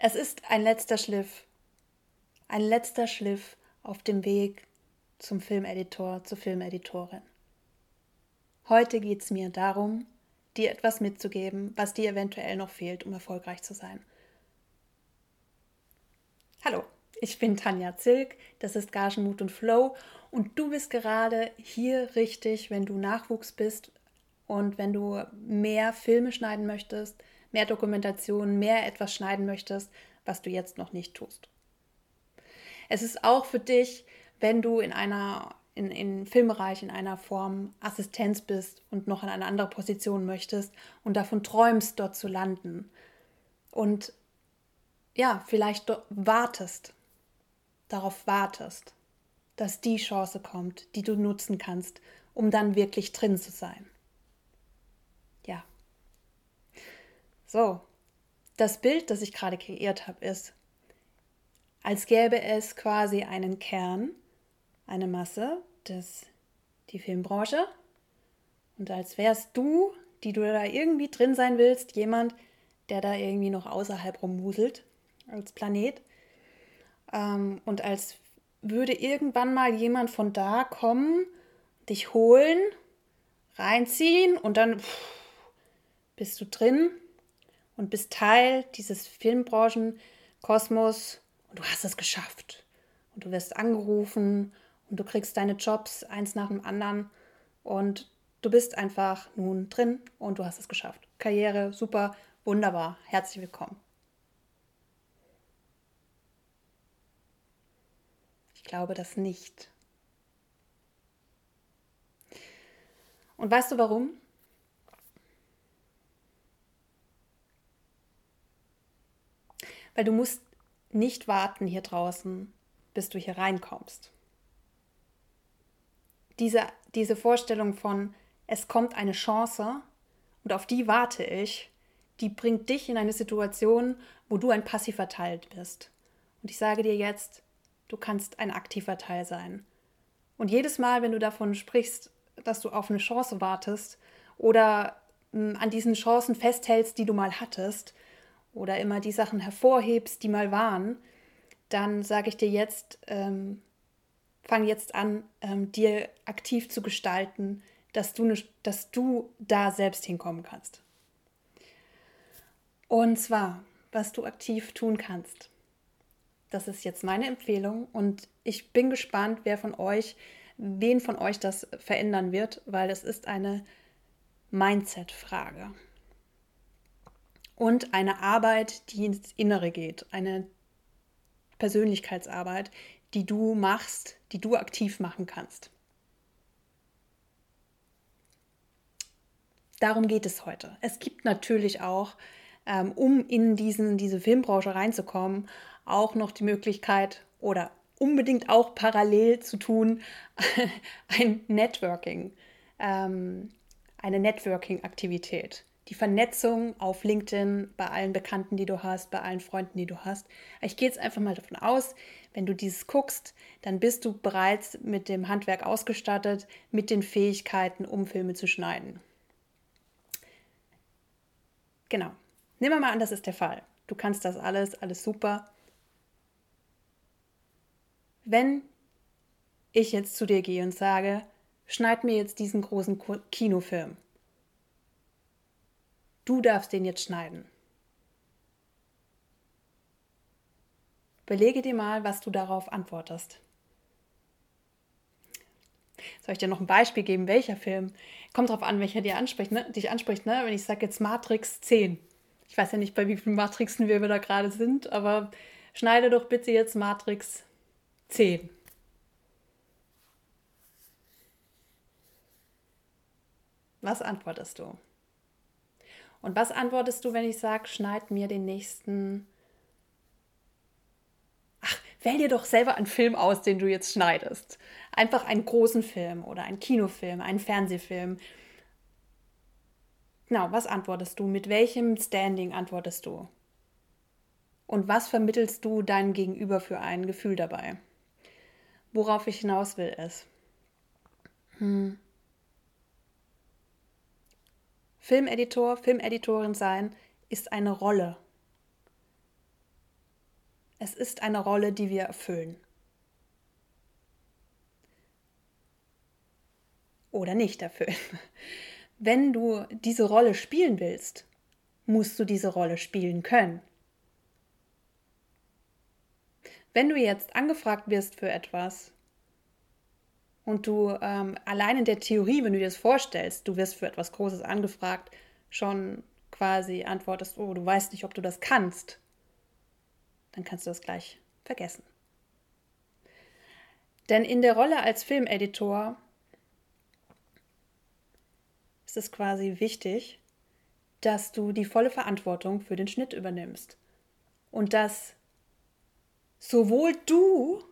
Es ist ein letzter Schliff. Ein letzter Schliff auf dem Weg zum Filmeditor, zur Filmeditorin. Heute geht es mir darum, dir etwas mitzugeben, was dir eventuell noch fehlt, um erfolgreich zu sein. Hallo, ich bin Tanja Zilk, das ist Gagenmut und Flow und du bist gerade hier richtig, wenn du Nachwuchs bist und wenn du mehr Filme schneiden möchtest, mehr Dokumentationen, mehr etwas schneiden möchtest, was du jetzt noch nicht tust. Es ist auch für dich, wenn du in einer in, in Filmbereich in einer Form Assistenz bist und noch in eine andere Position möchtest und davon träumst, dort zu landen. Und ja, vielleicht wartest, darauf wartest, dass die Chance kommt, die du nutzen kannst, um dann wirklich drin zu sein. Ja. So, das Bild, das ich gerade kreiert habe, ist, als gäbe es quasi einen Kern, eine Masse, das die Filmbranche. Und als wärst du, die du da irgendwie drin sein willst, jemand, der da irgendwie noch außerhalb rumwuselt als Planet. Ähm, und als würde irgendwann mal jemand von da kommen, dich holen, reinziehen und dann pff, bist du drin und bist Teil dieses Filmbranchenkosmos und du hast es geschafft. Und du wirst angerufen und du kriegst deine Jobs eins nach dem anderen und du bist einfach nun drin und du hast es geschafft. Karriere, super, wunderbar, herzlich willkommen. Ich glaube das nicht. Und weißt du warum? Weil du musst nicht warten hier draußen, bis du hier reinkommst diese, diese Vorstellung von, es kommt eine Chance und auf die warte ich, die bringt dich in eine Situation, wo du ein passiver Teil bist. Und ich sage dir jetzt, du kannst ein aktiver Teil sein. Und jedes Mal, wenn du davon sprichst, dass du auf eine Chance wartest oder hm, an diesen Chancen festhältst, die du mal hattest, oder immer die Sachen hervorhebst, die mal waren, dann sage ich dir jetzt, ähm, fang jetzt an, ähm, dir aktiv zu gestalten, dass du, ne, dass du da selbst hinkommen kannst. Und zwar, was du aktiv tun kannst. Das ist jetzt meine Empfehlung und ich bin gespannt, wer von euch, wen von euch das verändern wird, weil es ist eine Mindset-Frage. Und eine Arbeit, die ins Innere geht, eine Persönlichkeitsarbeit, die du machst, die du aktiv machen kannst. Darum geht es heute. Es gibt natürlich auch, ähm, um in diesen, diese Filmbranche reinzukommen, auch noch die Möglichkeit oder unbedingt auch parallel zu tun, ein Networking, ähm, eine Networking-Aktivität die Vernetzung auf LinkedIn bei allen Bekannten, die du hast, bei allen Freunden, die du hast. Ich gehe jetzt einfach mal davon aus, wenn du dieses guckst, dann bist du bereits mit dem Handwerk ausgestattet, mit den Fähigkeiten, um Filme zu schneiden. Genau. Nehmen wir mal an, das ist der Fall. Du kannst das alles, alles super. Wenn ich jetzt zu dir gehe und sage, schneid mir jetzt diesen großen Kinofilm Du darfst den jetzt schneiden. Belege dir mal, was du darauf antwortest. Soll ich dir noch ein Beispiel geben, welcher Film? Kommt drauf an, welcher dir anspricht, ne? dich anspricht. Ne? Wenn ich sage jetzt Matrix 10. Ich weiß ja nicht, bei wie vielen Matrixen wir da gerade sind, aber schneide doch bitte jetzt Matrix 10. Was antwortest du? Und was antwortest du, wenn ich sage, schneid mir den nächsten. Ach, wähl dir doch selber einen Film aus, den du jetzt schneidest. Einfach einen großen Film oder einen Kinofilm, einen Fernsehfilm. Genau, was antwortest du? Mit welchem Standing antwortest du? Und was vermittelst du deinem Gegenüber für ein Gefühl dabei? Worauf ich hinaus will, ist, hm, Filmeditor, Filmeditorin sein ist eine Rolle. Es ist eine Rolle, die wir erfüllen. Oder nicht erfüllen. Wenn du diese Rolle spielen willst, musst du diese Rolle spielen können. Wenn du jetzt angefragt wirst für etwas und du ähm, allein in der Theorie, wenn du dir das vorstellst, du wirst für etwas Großes angefragt, schon quasi antwortest, oh, du weißt nicht, ob du das kannst, dann kannst du das gleich vergessen. Denn in der Rolle als Filmeditor ist es quasi wichtig, dass du die volle Verantwortung für den Schnitt übernimmst. Und dass sowohl du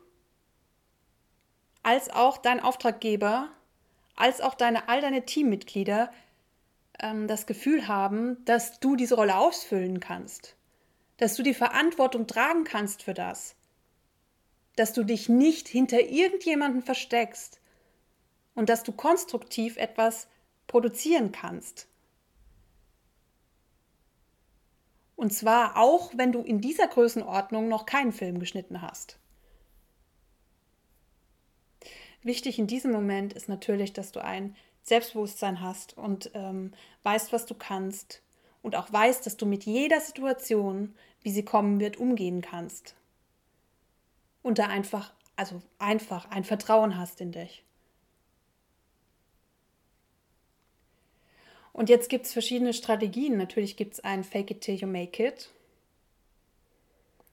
als auch dein Auftraggeber, als auch deine, all deine Teammitglieder ähm, das Gefühl haben, dass du diese Rolle ausfüllen kannst, dass du die Verantwortung tragen kannst für das, dass du dich nicht hinter irgendjemanden versteckst und dass du konstruktiv etwas produzieren kannst. Und zwar auch, wenn du in dieser Größenordnung noch keinen Film geschnitten hast. Wichtig in diesem Moment ist natürlich, dass du ein Selbstbewusstsein hast und ähm, weißt, was du kannst und auch weißt, dass du mit jeder Situation, wie sie kommen wird, umgehen kannst. Und da einfach, also einfach ein Vertrauen hast in dich. Und jetzt gibt es verschiedene Strategien. Natürlich gibt es ein Fake it till you make it,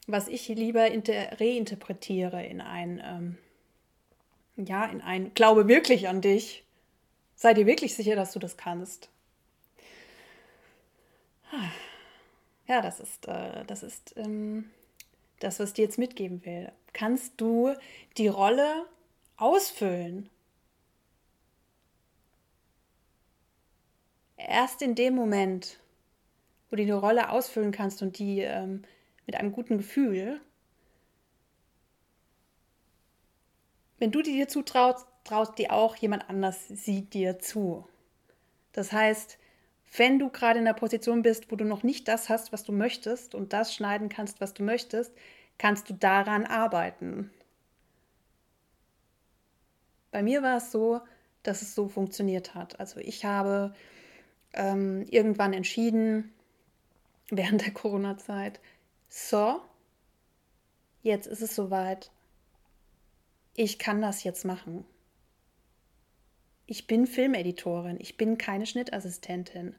was ich lieber reinterpretiere in ein, ähm, ja, in ein Glaube wirklich an dich. Sei dir wirklich sicher, dass du das kannst. Ja, das ist, äh, das ist ähm, das, was ich dir jetzt mitgeben will. Kannst du die Rolle ausfüllen? erst in dem Moment, wo du die Rolle ausfüllen kannst und die ähm, mit einem guten Gefühl, wenn du die dir zutraust, traut dir auch jemand anders sieht dir zu. Das heißt, wenn du gerade in der Position bist, wo du noch nicht das hast, was du möchtest und das schneiden kannst, was du möchtest, kannst du daran arbeiten. Bei mir war es so, dass es so funktioniert hat. Also ich habe ähm, irgendwann entschieden, während der Corona-Zeit, so, jetzt ist es soweit, ich kann das jetzt machen. Ich bin Filmeditorin, ich bin keine Schnittassistentin.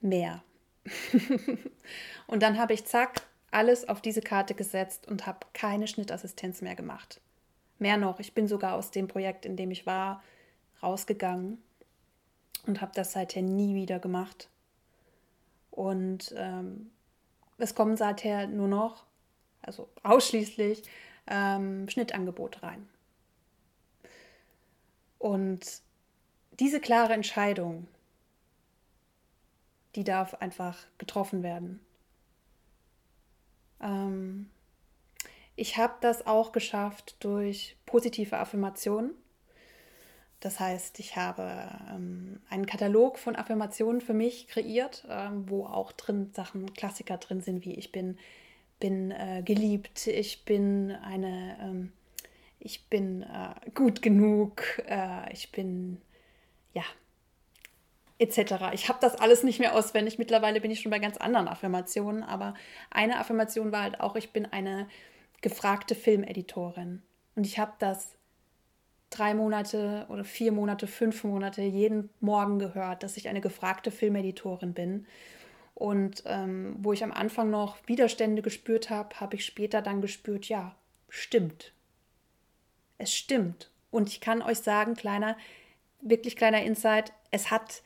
Mehr. und dann habe ich zack alles auf diese Karte gesetzt und habe keine Schnittassistenz mehr gemacht. Mehr noch, ich bin sogar aus dem Projekt, in dem ich war, rausgegangen und habe das seither nie wieder gemacht. Und ähm, es kommen seither nur noch, also ausschließlich, ähm, Schnittangebote rein. Und diese klare Entscheidung, die darf einfach getroffen werden. Ähm, ich habe das auch geschafft durch positive Affirmationen. Das heißt, ich habe ähm, einen Katalog von Affirmationen für mich kreiert, ähm, wo auch drin Sachen, Klassiker drin sind, wie ich bin, bin äh, geliebt, ich bin eine, ähm, ich bin äh, gut genug, äh, ich bin, ja, etc. Ich habe das alles nicht mehr auswendig. Mittlerweile bin ich schon bei ganz anderen Affirmationen, aber eine Affirmation war halt auch, ich bin eine gefragte Filmeditorin. Und ich habe das drei Monate oder vier Monate, fünf Monate jeden Morgen gehört, dass ich eine gefragte Filmeditorin bin. Und ähm, wo ich am Anfang noch Widerstände gespürt habe, habe ich später dann gespürt, ja, stimmt. Es stimmt. Und ich kann euch sagen, kleiner, wirklich kleiner Insight, es hat,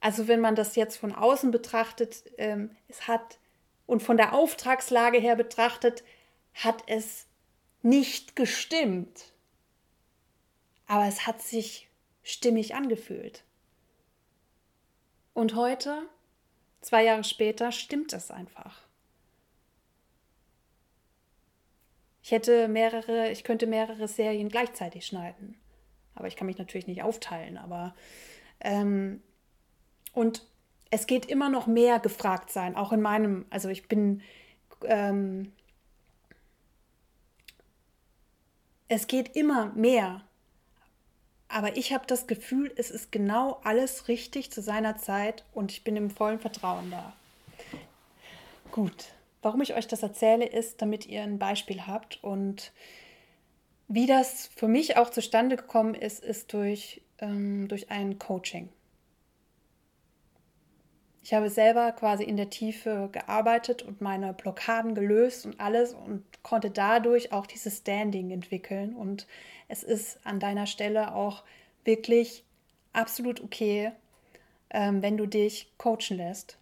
also wenn man das jetzt von außen betrachtet, ähm, es hat und von der Auftragslage her betrachtet, hat es nicht gestimmt. Aber es hat sich stimmig angefühlt. Und heute, zwei Jahre später, stimmt es einfach. Ich hätte mehrere, ich könnte mehrere Serien gleichzeitig schneiden. Aber ich kann mich natürlich nicht aufteilen. Aber ähm, und es geht immer noch mehr gefragt sein, auch in meinem, also ich bin, ähm, es geht immer mehr. Aber ich habe das Gefühl, es ist genau alles richtig zu seiner Zeit und ich bin im vollen Vertrauen da. Gut, warum ich euch das erzähle, ist, damit ihr ein Beispiel habt und wie das für mich auch zustande gekommen ist, ist durch, ähm, durch ein Coaching. Ich habe selber quasi in der Tiefe gearbeitet und meine Blockaden gelöst und alles und konnte dadurch auch dieses Standing entwickeln. Und es ist an deiner Stelle auch wirklich absolut okay, ähm, wenn du dich coachen lässt,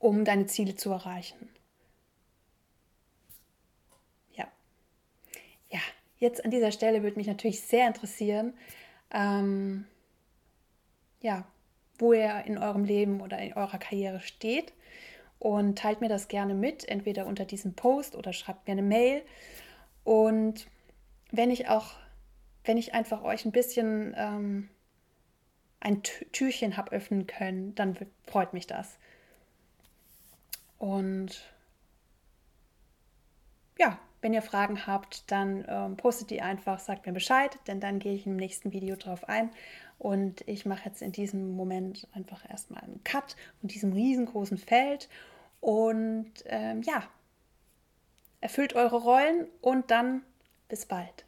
um deine Ziele zu erreichen. Ja. Ja, jetzt an dieser Stelle würde mich natürlich sehr interessieren, ähm, ja, wo ihr in eurem Leben oder in eurer Karriere steht. Und teilt mir das gerne mit, entweder unter diesem Post oder schreibt mir eine Mail. Und wenn ich auch, wenn ich einfach euch ein bisschen ähm, ein Türchen habe öffnen können, dann freut mich das. Und ja, wenn ihr Fragen habt, dann ähm, postet die einfach, sagt mir Bescheid, denn dann gehe ich im nächsten Video drauf ein und ich mache jetzt in diesem Moment einfach erstmal einen Cut von diesem riesengroßen Feld. Und ähm, ja, erfüllt eure Rollen und dann bis bald.